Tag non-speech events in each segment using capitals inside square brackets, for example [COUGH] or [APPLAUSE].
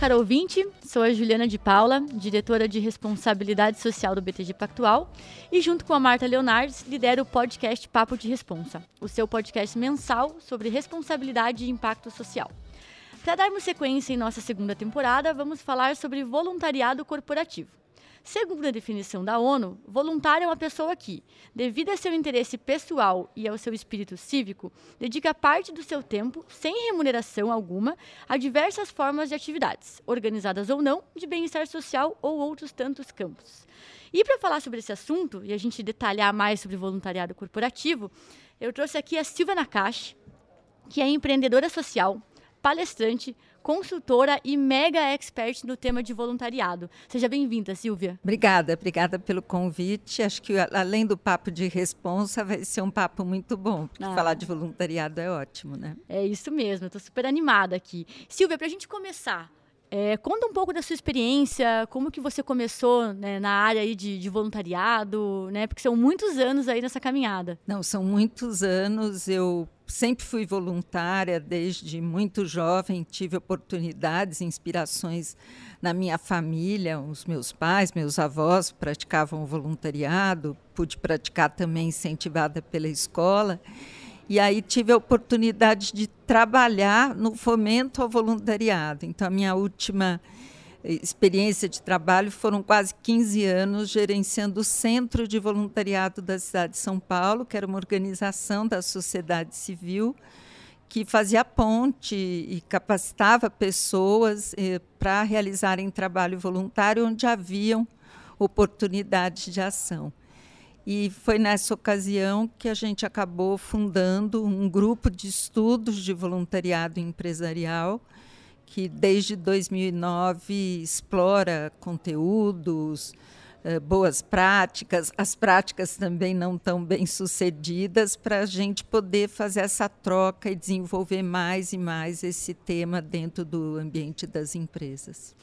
caro ouvinte. Sou a Juliana de Paula, diretora de responsabilidade social do BTG Pactual, e junto com a Marta Leonardes, lidero o podcast Papo de Responsa, o seu podcast mensal sobre responsabilidade e impacto social. Para darmos sequência em nossa segunda temporada, vamos falar sobre voluntariado corporativo. Segundo a definição da ONU, voluntário é uma pessoa que, devido a seu interesse pessoal e ao seu espírito cívico, dedica parte do seu tempo, sem remuneração alguma, a diversas formas de atividades, organizadas ou não, de bem-estar social ou outros tantos campos. E para falar sobre esse assunto e a gente detalhar mais sobre voluntariado corporativo, eu trouxe aqui a Silvia Nakashi, que é empreendedora social, palestrante, consultora e mega expert no tema de voluntariado. Seja bem-vinda, Silvia. Obrigada, obrigada pelo convite. Acho que além do papo de responsa, vai ser um papo muito bom, porque ah. falar de voluntariado é ótimo, né? É isso mesmo, estou super animada aqui. Silvia, para a gente começar, é, conta um pouco da sua experiência, como que você começou né, na área aí de, de, voluntariado, né? Porque são muitos anos aí nessa caminhada. Não, são muitos anos. Eu sempre fui voluntária desde muito jovem, tive oportunidades, inspirações na minha família, os meus pais, meus avós praticavam voluntariado, pude praticar também incentivada pela escola. E aí tive a oportunidade de trabalhar no fomento ao voluntariado. Então, a minha última experiência de trabalho foram quase 15 anos gerenciando o Centro de Voluntariado da cidade de São Paulo, que era uma organização da sociedade civil que fazia ponte e capacitava pessoas eh, para realizarem trabalho voluntário onde haviam oportunidades de ação. E foi nessa ocasião que a gente acabou fundando um grupo de estudos de voluntariado empresarial, que desde 2009 explora conteúdos, eh, boas práticas, as práticas também não tão bem sucedidas, para a gente poder fazer essa troca e desenvolver mais e mais esse tema dentro do ambiente das empresas.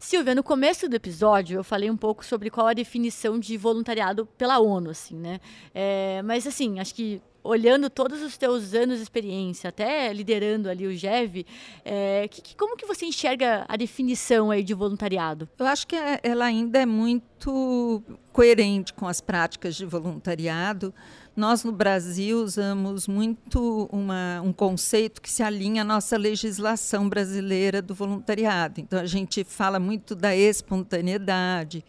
Silvia, no começo do episódio eu falei um pouco sobre qual a definição de voluntariado pela ONU, assim, né? É, mas assim, acho que olhando todos os teus anos de experiência, até liderando ali o GEV, é, que, que, como que você enxerga a definição aí de voluntariado? Eu acho que é, ela ainda é muito coerente com as práticas de voluntariado. Nós, no Brasil, usamos muito uma, um conceito que se alinha à nossa legislação brasileira do voluntariado. Então, a gente fala muito da espontaneidade,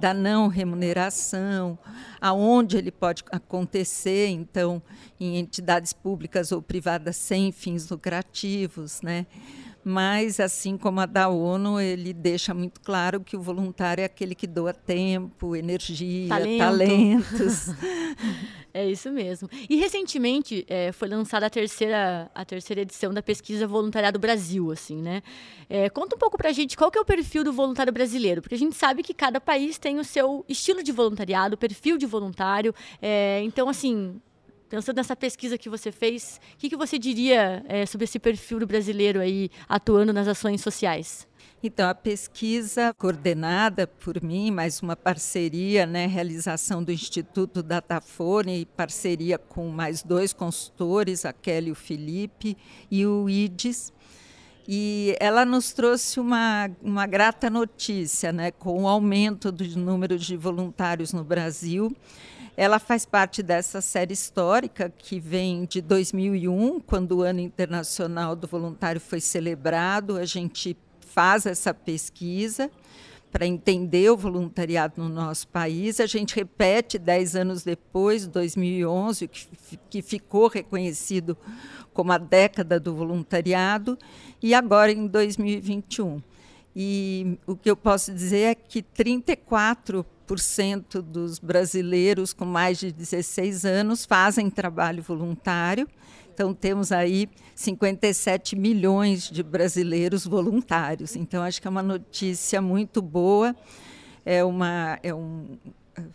da não remuneração, aonde ele pode acontecer, então, em entidades públicas ou privadas sem fins lucrativos, né? Mas assim como a da ONU, ele deixa muito claro que o voluntário é aquele que doa tempo, energia, Talento. talentos. [LAUGHS] [LAUGHS] é isso mesmo. E recentemente é, foi lançada a terceira, a terceira edição da pesquisa Voluntariado Brasil, assim, né? É, conta um pouco pra gente qual que é o perfil do voluntário brasileiro, porque a gente sabe que cada país tem o seu estilo de voluntariado, perfil de voluntário. É, então, assim, Pensando nessa pesquisa que você fez, o que, que você diria é, sobre esse perfil brasileiro aí atuando nas ações sociais? Então, a pesquisa coordenada por mim, mais uma parceria, né, realização do Instituto Datafone, parceria com mais dois consultores, a Kelly e o Felipe, e o IDES. E ela nos trouxe uma, uma grata notícia, né, com o aumento do número de voluntários no Brasil. Ela faz parte dessa série histórica que vem de 2001, quando o Ano Internacional do Voluntário foi celebrado. A gente faz essa pesquisa para entender o voluntariado no nosso país. A gente repete dez anos depois, 2011, que, que ficou reconhecido como a década do voluntariado, e agora em 2021. E o que eu posso dizer é que 34 cento dos brasileiros com mais de 16 anos fazem trabalho voluntário. Então, temos aí 57 milhões de brasileiros voluntários. Então, acho que é uma notícia muito boa. É uma, é um,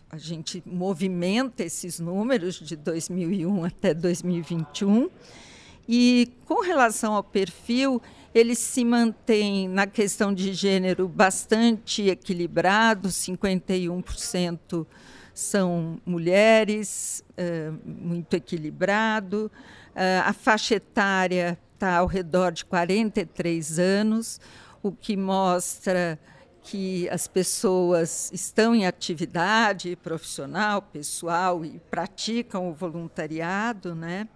a gente movimenta esses números de 2001 até 2021. E com relação ao perfil, ele se mantém na questão de gênero bastante equilibrado, 51% são mulheres, é, muito equilibrado. É, a faixa etária está ao redor de 43 anos. o que mostra que as pessoas estão em atividade profissional, pessoal e praticam o voluntariado, né?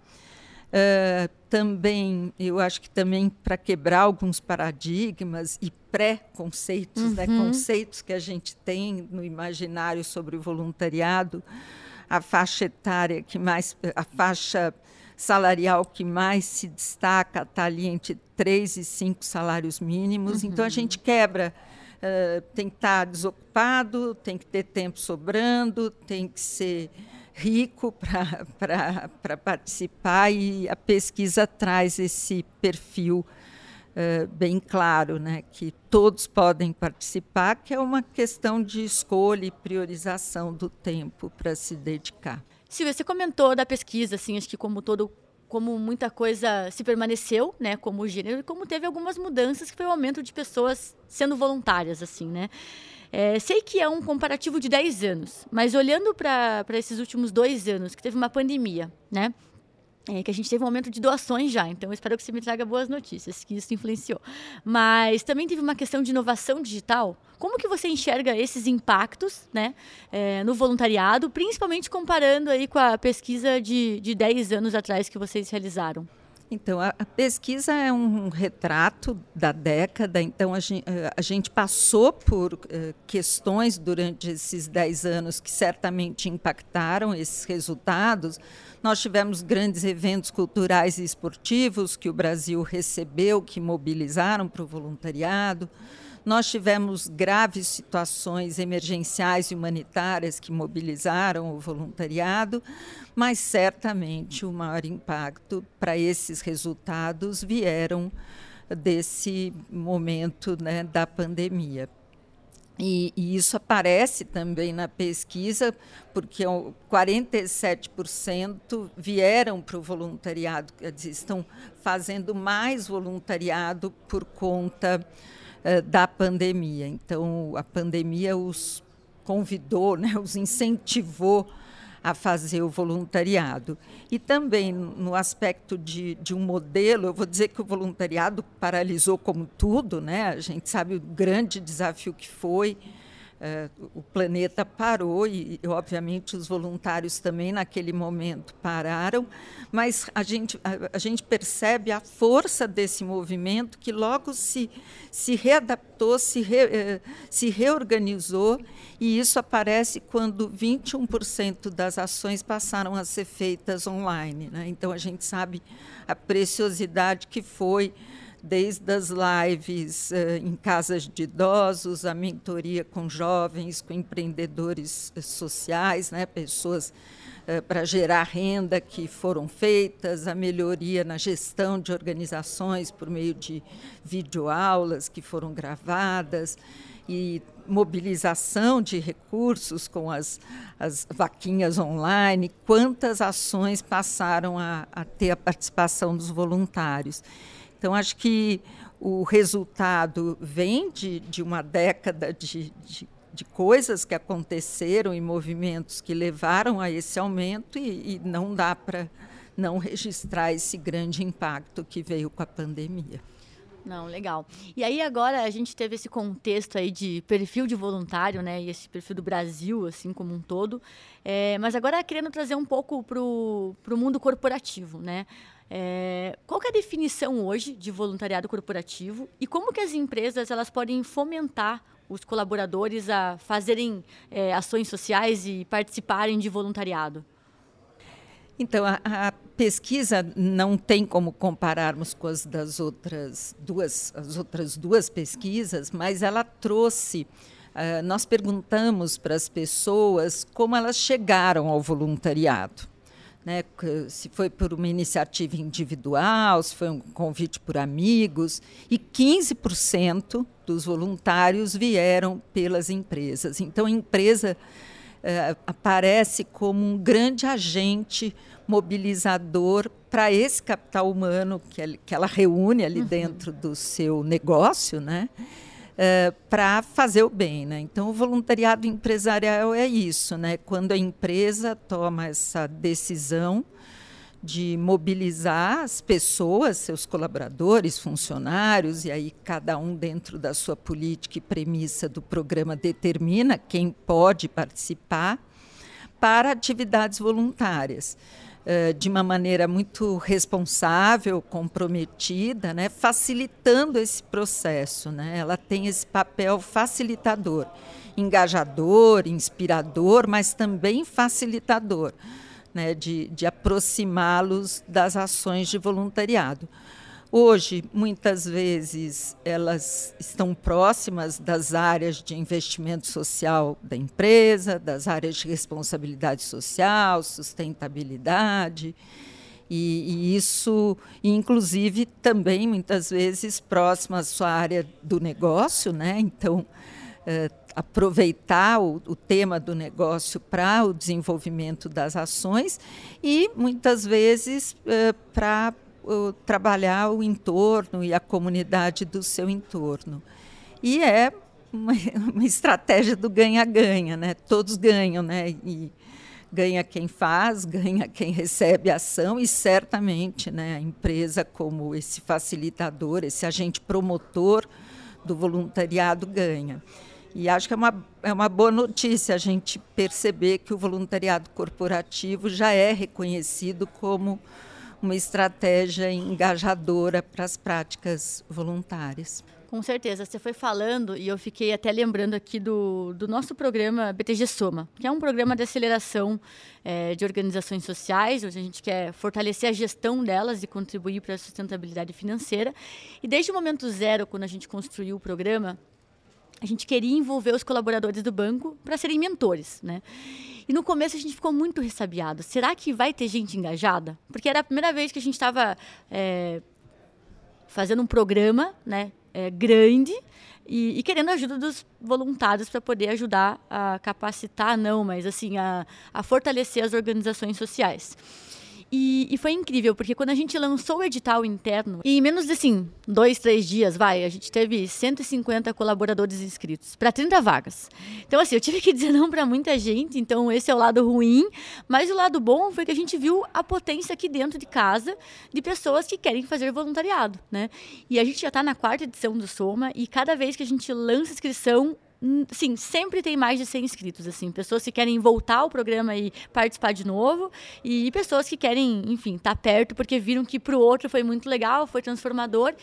Uh, também, eu acho que também para quebrar alguns paradigmas e pré-conceitos, né? uhum. né? conceitos que a gente tem no imaginário sobre o voluntariado, a faixa etária que mais, a faixa salarial que mais se destaca está ali entre três e cinco salários mínimos. Uhum. Então a gente quebra Uh, tem que estar desocupado, tem que ter tempo sobrando, tem que ser rico [LAUGHS] para participar e a pesquisa traz esse perfil uh, bem claro, né, que todos podem participar, que é uma questão de escolha e priorização do tempo para se dedicar. Silvia, você comentou da pesquisa, assim, acho que como todo como muita coisa se permaneceu, né, como gênero, e como teve algumas mudanças, que foi o aumento de pessoas sendo voluntárias, assim, né. É, sei que é um comparativo de 10 anos, mas olhando para esses últimos dois anos, que teve uma pandemia, né, é, que a gente teve um aumento de doações já, então espero que você me traga boas notícias, que isso influenciou. Mas também teve uma questão de inovação digital. Como que você enxerga esses impactos né, é, no voluntariado, principalmente comparando aí com a pesquisa de, de 10 anos atrás que vocês realizaram? Então, a, a, pesquisa é um retrato da década, então a gente, eh, a gente passou por uh, questões durante esses 10 anos que certamente impactaram esses resultados. Nós tivemos grandes eventos culturais e esportivos que o Brasil recebeu, que mobilizaram para o voluntariado. Nós tivemos graves situações emergenciais e humanitárias que mobilizaram o voluntariado, mas certamente o maior impacto para esses resultados vieram desse momento né, da pandemia. E, e, isso aparece também na pesquisa, porque 47% vieram para o voluntariado, quer dizer, estão fazendo mais voluntariado por conta uh, da pandemia. Então, a pandemia os convidou, né, os incentivou a fazer o voluntariado. E também no aspecto de, de um modelo, eu vou dizer que o voluntariado paralisou como tudo, né? a gente sabe o grande desafio que foi Uh, o planeta parou e, obviamente, os voluntários também naquele momento pararam, mas a gente, a, a, gente percebe a força desse movimento que logo se, se readaptou, se, re, uh, se reorganizou, e isso aparece quando 21% das ações passaram a ser feitas online. Né? Então, a gente sabe a preciosidade que foi desde as lives uh, em casas de idosos, a mentoria com jovens, com empreendedores eh, sociais, né, pessoas uh, para gerar renda que foram feitas, a melhoria na gestão de organizações por meio de videoaulas que foram gravadas e mobilização de recursos com as, as vaquinhas online, quantas ações passaram a, a ter a participação dos voluntários. Então, acho que o resultado vem de, de uma década de, de, de, coisas que aconteceram e movimentos que levaram a esse aumento, e, e não dá para não registrar esse grande impacto que veio com a pandemia. Não, legal. E aí agora a gente teve esse contexto aí de perfil de voluntário, né? E esse perfil do Brasil, assim como um todo. É, mas agora querendo trazer um pouco para o mundo corporativo, né? É, qual é a definição hoje de voluntariado corporativo e como que as empresas elas podem fomentar os colaboradores a fazerem é, ações sociais e participarem de voluntariado? Então, a, a, pesquisa não tem como compararmos com as das outras duas, as outras duas pesquisas, mas ela trouxe. Uh, nós perguntamos para as pessoas como elas chegaram ao voluntariado né, se foi por uma iniciativa individual, se foi um convite por amigos, e 15% dos voluntários vieram pelas empresas. Então, a empresa eh, aparece como um grande agente mobilizador para esse capital humano que, que ela reúne ali uhum. dentro do seu negócio, né? Uh, para fazer o bem. Né? Então, o voluntariado empresarial é isso, né? quando a empresa toma essa decisão de mobilizar as pessoas, seus colaboradores, funcionários, e aí cada um dentro da sua política e premissa do programa determina quem pode participar para atividades voluntárias. Eh, de uma maneira muito responsável, comprometida, né, facilitando esse processo. Né? Ela tem esse papel facilitador, engajador, inspirador, mas também facilitador né, de, de aproximá-los das ações de voluntariado. Hoje, muitas vezes, elas estão próximas das áreas de investimento social da empresa, das áreas de responsabilidade social, sustentabilidade. E, e, isso, inclusive, também muitas vezes próximo à sua área do negócio, né? Então, eh, aproveitar o, o, tema do negócio para o desenvolvimento das ações e muitas vezes eh, para uh, trabalhar o entorno e a comunidade do seu entorno. E é uma, [LAUGHS] uma estratégia do ganha-ganha, né? Todos ganham, né? E ganha quem faz, ganha quem recebe a ação e certamente, né, a empresa como esse facilitador, esse agente promotor do voluntariado ganha. E acho que é uma, é uma boa notícia a gente perceber que o voluntariado corporativo já é reconhecido como uma estratégia engajadora para as práticas voluntárias. Com certeza, você foi falando e eu fiquei até lembrando aqui do, do nosso programa BTG Soma, que é um programa de aceleração é, de organizações sociais, onde a gente quer fortalecer a gestão delas e contribuir para a sustentabilidade financeira. E desde o momento zero, quando a gente construiu o programa, a gente queria envolver os colaboradores do banco para serem mentores, né? E no começo a gente ficou muito ressabiado. Será que vai ter gente engajada? Porque era a primeira vez que a gente estava é, fazendo um programa, né, é, grande e, e, querendo a ajuda dos voluntários para poder ajudar a capacitar, não, mas assim a, a fortalecer as organizações sociais. E, e, foi incrível, porque quando a gente lançou o edital interno, em menos de assim, dois, três dias, vai, a gente teve 150 colaboradores inscritos para 30 vagas. Então, assim, eu tive que dizer não para muita gente, então esse é o lado ruim, mas o lado bom foi que a gente viu a potência aqui dentro de casa de pessoas que querem fazer voluntariado, né? E a gente já está na quarta edição do Soma, e cada vez que a gente lança inscrição, sim, sempre tem mais de 100 inscritos, assim, pessoas que querem voltar ao programa e participar de novo, e pessoas que querem, enfim, estar tá perto porque viram que para o outro foi muito legal, foi transformador.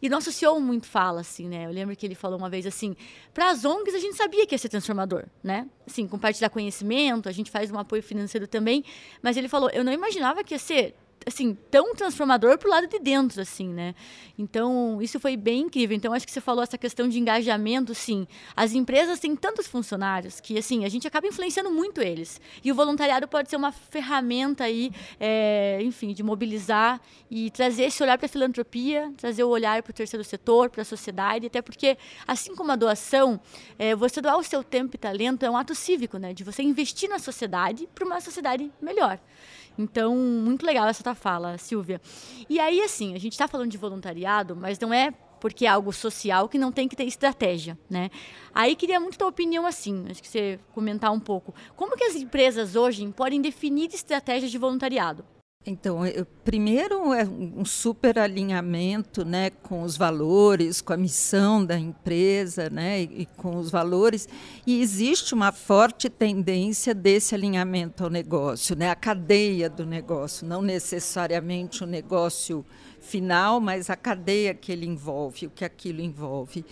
E nosso CEO muito fala assim, né? Eu lembro que ele falou uma vez assim, para as ONGs a gente sabia que ia ser transformador, né? Assim, compartilhar conhecimento, a gente faz um apoio financeiro também, mas ele falou, eu não imaginava que ia ser assim, tão transformador pro lado de dentro, assim, né? Então, isso foi bem incrível. Então, acho que você falou essa questão de engajamento, sim. As empresas têm tantos funcionários que, assim, a gente acaba influenciando muito eles. E o voluntariado pode ser uma ferramenta aí, é, enfim, de mobilizar e trazer esse olhar para a filantropia, trazer o olhar para o terceiro setor, para a sociedade, até porque, assim como a doação, é, você doar o seu tempo e talento é um ato cívico, né? De você investir na sociedade para uma sociedade melhor. Então, muito legal essa tua fala, Silvia. E aí, assim, a gente está falando de voluntariado, mas não é porque é algo social que não tem que ter estratégia, né? Aí queria muito tua opinião assim, acho que você comentar um pouco. Como que as empresas hoje podem definir estratégias de voluntariado? Então, eu, primeiro é um super alinhamento né, com os valores, com a missão da empresa né, e, e com os valores. E existe uma forte tendência desse alinhamento ao negócio, né, a cadeia do negócio, não necessariamente o negócio final, mas a cadeia que ele envolve, o que aquilo envolve.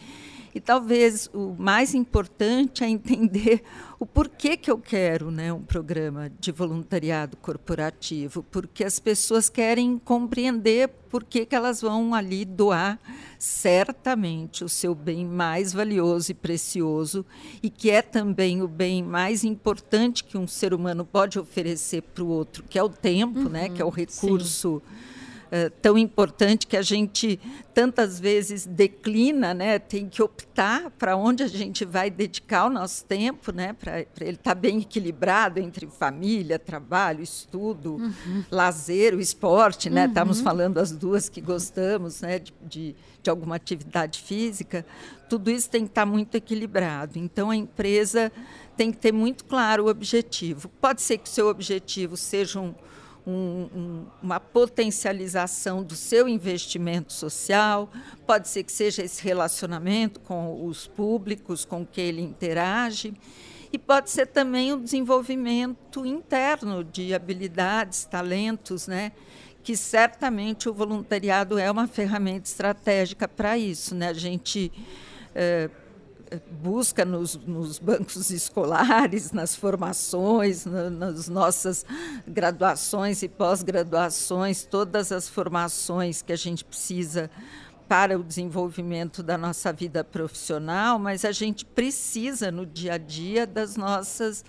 E talvez o mais importante é entender o porquê que eu quero né, um programa de voluntariado corporativo, porque as pessoas querem compreender por que, que elas vão ali doar certamente o seu bem mais valioso e precioso, e que é também o bem mais importante que um ser humano pode oferecer para o outro, que é o tempo, uhum, né, que é o uhum. recurso. Sim eh, tão importante que a gente tantas vezes declina, né? Tem que optar para onde a gente vai dedicar o nosso tempo, né? Para ele estar tá bem equilibrado entre família, trabalho, estudo, uhum. lazer, o esporte, né? Uhum. Estamos falando as duas que gostamos, né? De, de, de alguma atividade física. Tudo isso tem que estar tá muito equilibrado. Então a empresa tem que ter muito claro o objetivo. Pode ser que o seu objetivo seja um um, um, uma potencialização do seu investimento social, pode ser que seja esse relacionamento com os públicos com que ele interage, e pode ser também o desenvolvimento interno de habilidades, talentos, né? que certamente o voluntariado é uma ferramenta estratégica para isso. Né? A gente é, busca nos, nos, bancos escolares, [LAUGHS] nas formações, na, nas nossas graduações e pós-graduações, todas as formações que a gente precisa para o desenvolvimento da nossa vida profissional, mas a gente precisa no dia a dia das nossas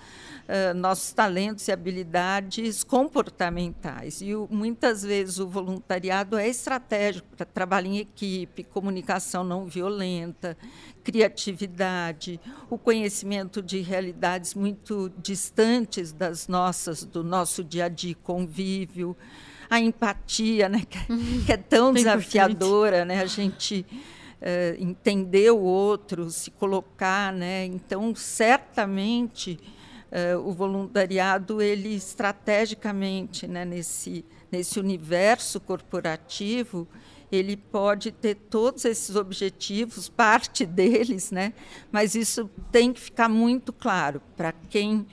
uh, nossos talentos e habilidades comportamentais. E o, muitas vezes o voluntariado é estratégico para trabalho em equipe, comunicação não violenta, criatividade, o conhecimento de realidades muito distantes das nossas, do nosso dia a dia convívio a empatia, né, que, que é tão [LAUGHS] desafiadora, né, a gente uh, entender o outro, se colocar, né, então certamente uh, o voluntariado ele estrategicamente, né, nesse nesse universo corporativo ele pode ter todos esses objetivos, parte deles, né? Mas isso tem que ficar muito claro para quem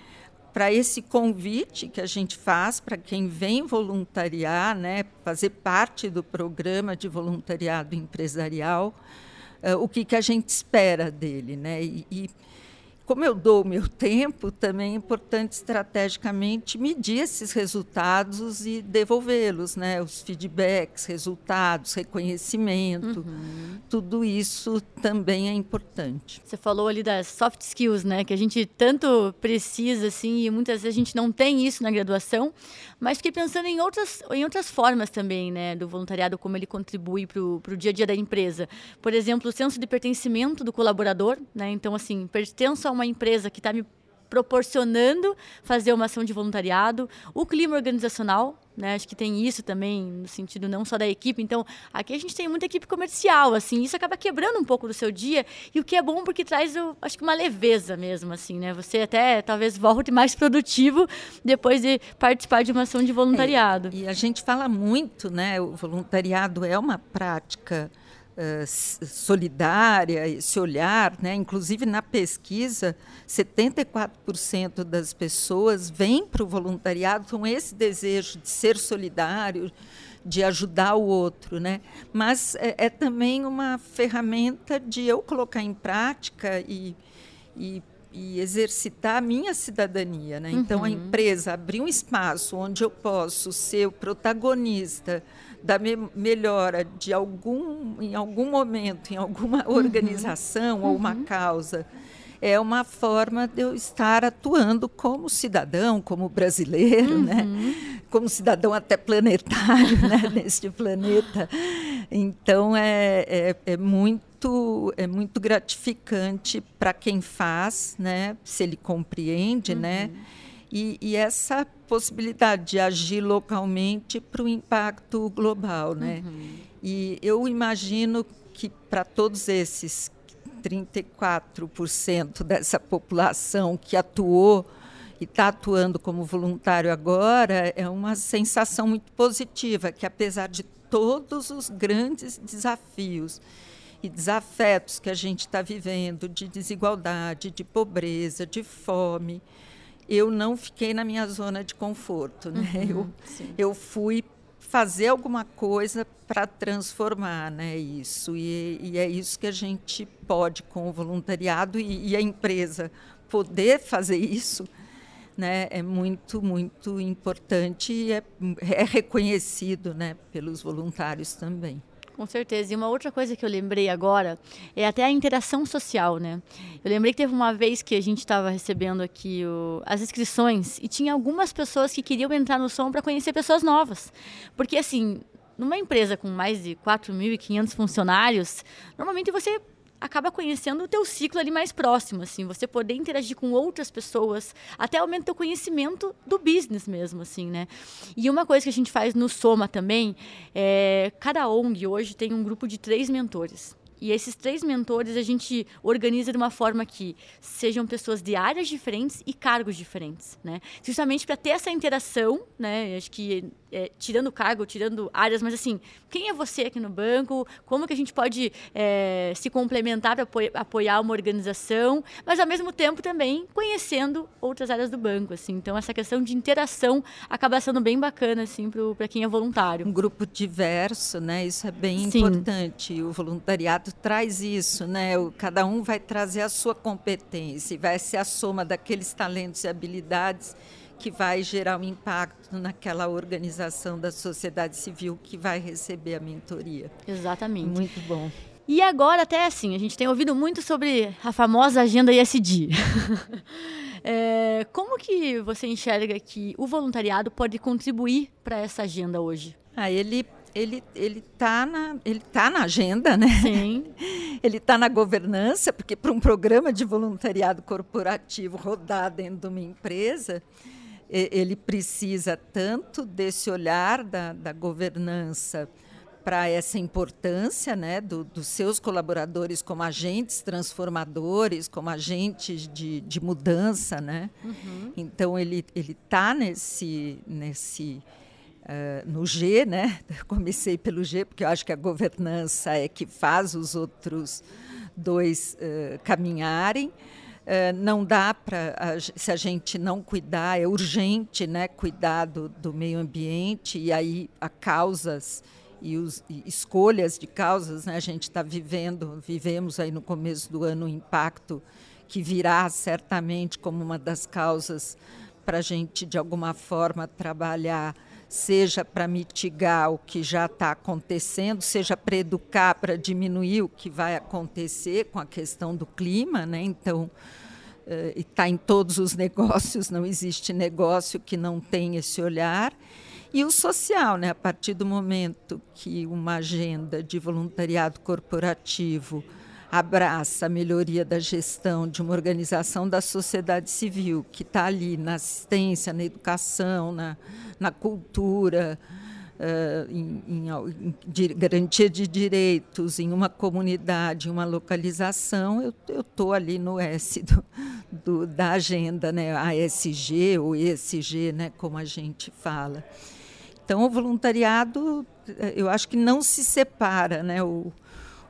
para esse convite que a gente faz para quem vem voluntariar, né, fazer parte do programa de voluntariado empresarial, uh, o que, que a gente espera dele. Né? E, e como eu dou o meu [LAUGHS] tempo, também é importante estrategicamente medir esses resultados e devolvê-los, né? Os feedbacks, resultados, reconhecimento, uhum. tudo isso também é importante. Você falou ali das soft skills, né? Que a gente tanto precisa, assim, e muitas vezes a gente não tem isso na graduação, mas fiquei pensando em outras, em outras formas também, né? Do voluntariado, como ele contribui para o dia a dia da empresa. Por exemplo, o senso de pertencimento do colaborador, né? Então, assim, pertenço a uma empresa que está me proporcionando fazer uma ação de voluntariado, o clima organizacional, né? Acho que tem isso também no sentido não só da equipe. Então, aqui a gente tem muita equipe comercial, assim, isso acaba quebrando um pouco do seu dia e o que é bom porque traz, o, acho que uma leveza mesmo, assim, né? Você até talvez volte mais produtivo depois de participar de uma ação de voluntariado. É, e a gente fala muito, né? O voluntariado é uma prática eh, solidária, esse olhar, né? inclusive na pesquisa, 74% das pessoas vêm para o voluntariado com esse desejo de ser solidário, de ajudar o outro, né? Mas é, é também uma ferramenta de eu colocar em prática e, e, e exercitar a minha cidadania, né? Então a uhum. empresa abrir um espaço onde eu posso ser o protagonista da me melhora de algum, em algum momento, em alguma uhum. organização uhum. ou uma uhum. causa, é uma forma de eu estar atuando como cidadão, como brasileiro, né? uhum. né? como cidadão até planetário né? [LAUGHS] neste planeta. Então, é, é, é muito é muito gratificante para quem faz, né? Se ele compreende, né? uhum. né? E, e, essa possibilidade de agir localmente para o impacto global, né? Uhum. E eu imagino que para todos esses 34% dessa população que atuou e está atuando como voluntário agora, é uma sensação muito positiva, que apesar de todos os grandes desafios e desafetos que a gente está vivendo, de desigualdade, de pobreza, de fome, eu não fiquei na minha zona de conforto. Né? Uhum, eu, eu fui fazer alguma coisa para transformar né, isso. E, e, é isso que a gente pode com o voluntariado e, e a empresa poder fazer isso. Né, é muito, muito importante e é, é reconhecido né, pelos voluntários também. Com certeza. E uma outra coisa que eu lembrei agora é até a interação social, né? Eu lembrei que teve uma vez que a gente estava recebendo aqui o, as inscrições e tinha algumas pessoas que queriam entrar no som para conhecer pessoas novas. Porque, assim, numa empresa com mais de 4.500 funcionários, normalmente você acaba conhecendo o teu ciclo ali mais próximo, assim, você poder interagir com outras pessoas, até aumenta o conhecimento do business mesmo, assim, né? E uma coisa que a gente faz no Soma também, é, cada ONG hoje tem um grupo de três mentores E esses três mentores a gente organiza de uma forma que sejam pessoas de áreas diferentes e cargos diferentes, né? Justamente para ter essa interação, né? Acho que é, tirando cargo, tirando áreas, mas assim, quem é você aqui no banco? Como que a gente pode é, se complementar para apoiar uma organização, mas ao mesmo tempo também conhecendo outras áreas do banco, assim. Então essa questão de interação acaba sendo bem bacana, assim, para quem é voluntário. Um grupo diverso, né? Isso é bem Sim. importante. O voluntariado traz isso, né? O, cada um vai trazer a sua competência, vai ser a soma daqueles talentos e habilidades que vai gerar um impacto naquela organização da sociedade civil que vai receber a mentoria. Exatamente. Muito bom. E agora, até assim, a gente tem ouvido muito sobre a famosa agenda ISD. [LAUGHS] é, como que você enxerga que o voluntariado pode contribuir para essa agenda hoje? Ah, ele ele ele tá na ele tá na agenda, né? Sim. [LAUGHS] Ele está na governança, porque para um programa de voluntariado corporativo rodar dentro de uma empresa, ele precisa tanto desse olhar da, da governança para essa importância né, do, dos seus colaboradores como agentes transformadores, como agentes de, de mudança. Né? Uhum. Então, ele está nesse, nesse uh, no G, né? Eu comecei pelo G, porque eu acho que a governança é que faz os outros dois uh, caminharem. Eh, não dá para, se a gente não cuidar, é urgente né, cuidar do, meio ambiente, e aí há causas e, os, e escolhas de causas. Né, a gente está vivendo, vivemos aí no começo do ano um impacto que virá certamente como uma das causas para a gente, de alguma forma, trabalhar seja para mitigar o que já está acontecendo, seja para educar, para diminuir o que vai acontecer com a questão do clima, né? Então, está em todos os [LAUGHS] negócios, não existe negócio que não tenha esse olhar. E o social, né? A partir do momento que uma agenda de voluntariado corporativo abraça a melhoria da gestão de uma organização da sociedade civil que está ali na assistência, na educação, na, na cultura, uh, em, em, em garantia de direitos em uma comunidade, em uma localização, eu estou ali no S do, do, da agenda, né? ASG ou ESG, né? como a gente fala. Então, o voluntariado, eu acho que não se separa, né? O,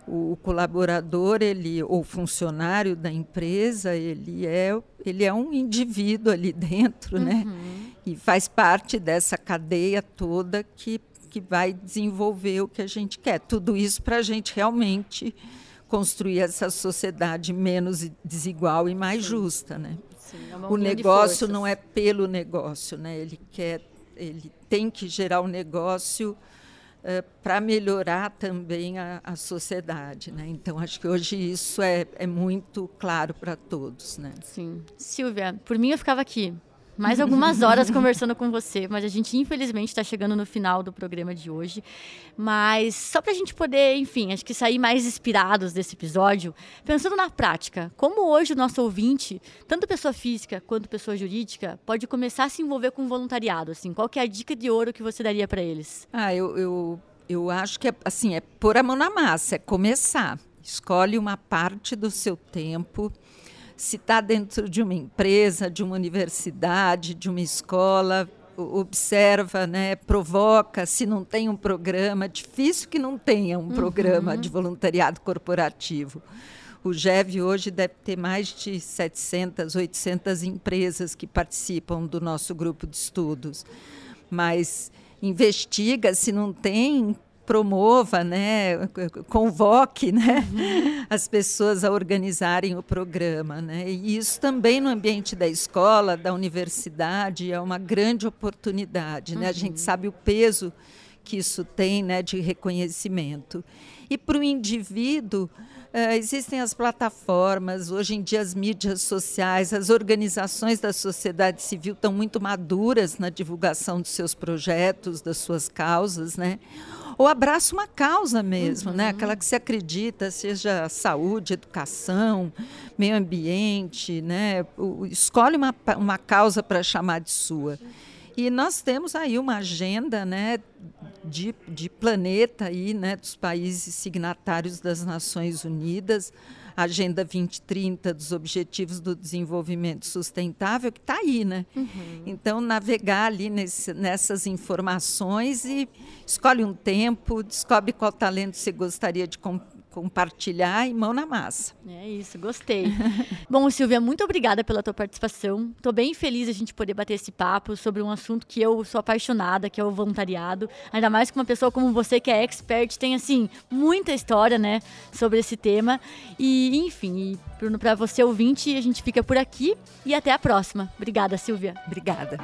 o colaborador ele ou funcionário da empresa ele é ele é um indivíduo ali dentro né? uhum. né e faz parte dessa cadeia toda que que vai desenvolver o que a gente quer tudo isso para a gente realmente construir essa sociedade menos desigual e mais Sim. justa né Sim, é o negócio não é pelo negócio né ele quer ele tem que gerar o um negócio uh, para melhorar também a, a sociedade. Né? Então, acho que hoje isso é, é muito claro para todos. Né? Sim. Silvia, por mim eu ficava aqui mais algumas horas conversando com você, mas a gente infelizmente está chegando no final do programa de hoje. Mas só para a gente poder, enfim, acho que sair mais inspirados desse episódio, pensando na prática, como hoje o nosso ouvinte, tanto pessoa física quanto pessoa jurídica, pode começar a se envolver com voluntariado? Assim, qual é a dica de ouro que você daria para eles? Ah, eu, eu, eu acho que é assim, é pôr a mão na massa, é começar. Escolhe uma parte do seu tempo se está dentro de uma empresa, de uma universidade, de uma escola, observa, né, provoca, se não tem um programa, difícil que não tenha um uhum. programa de voluntariado corporativo. O GEV hoje deve ter mais de 700, 800 empresas que participam do nosso grupo de estudos. Mas investiga se não tem promova, né, convoque, né, uhum. as pessoas a organizarem o programa, né? E isso também no ambiente da escola, da universidade é uma grande oportunidade, né? Uhum. A gente uhum. sabe o peso que isso tem, né, de reconhecimento. E para o indivíduo Uh, existem as plataformas, hoje em dia as mídias sociais, as organizações da sociedade civil estão muito maduras na divulgação dos seus projetos, das suas causas, né? Ou abraça uma causa mesmo, né? uhum. né? Aquela que se acredita, seja saúde, educação, meio ambiente, né? Escolhe uma, uma causa para chamar de sua. E nós temos aí uma agenda né, de, de planeta aí, né, dos países signatários das Nações Unidas, Agenda 2030 dos Objetivos do Desenvolvimento Sustentável, que está aí, né? Uhum. Então, navegar ali nesse, nessas informações e escolhe um tempo, descobre qual talento você gostaria de compartilhar e mão na massa. É isso, gostei. [LAUGHS] Bom, Silvia, muito obrigada pela tua participação. Estou bem feliz a gente poder bater esse papo sobre um assunto que eu sou apaixonada, que é o voluntariado. Ainda mais com uma pessoa como você que é expert, tem assim muita história, né, sobre esse tema. E, enfim, para você ouvinte, a gente fica por aqui e até a próxima. Obrigada, Silvia. Obrigada.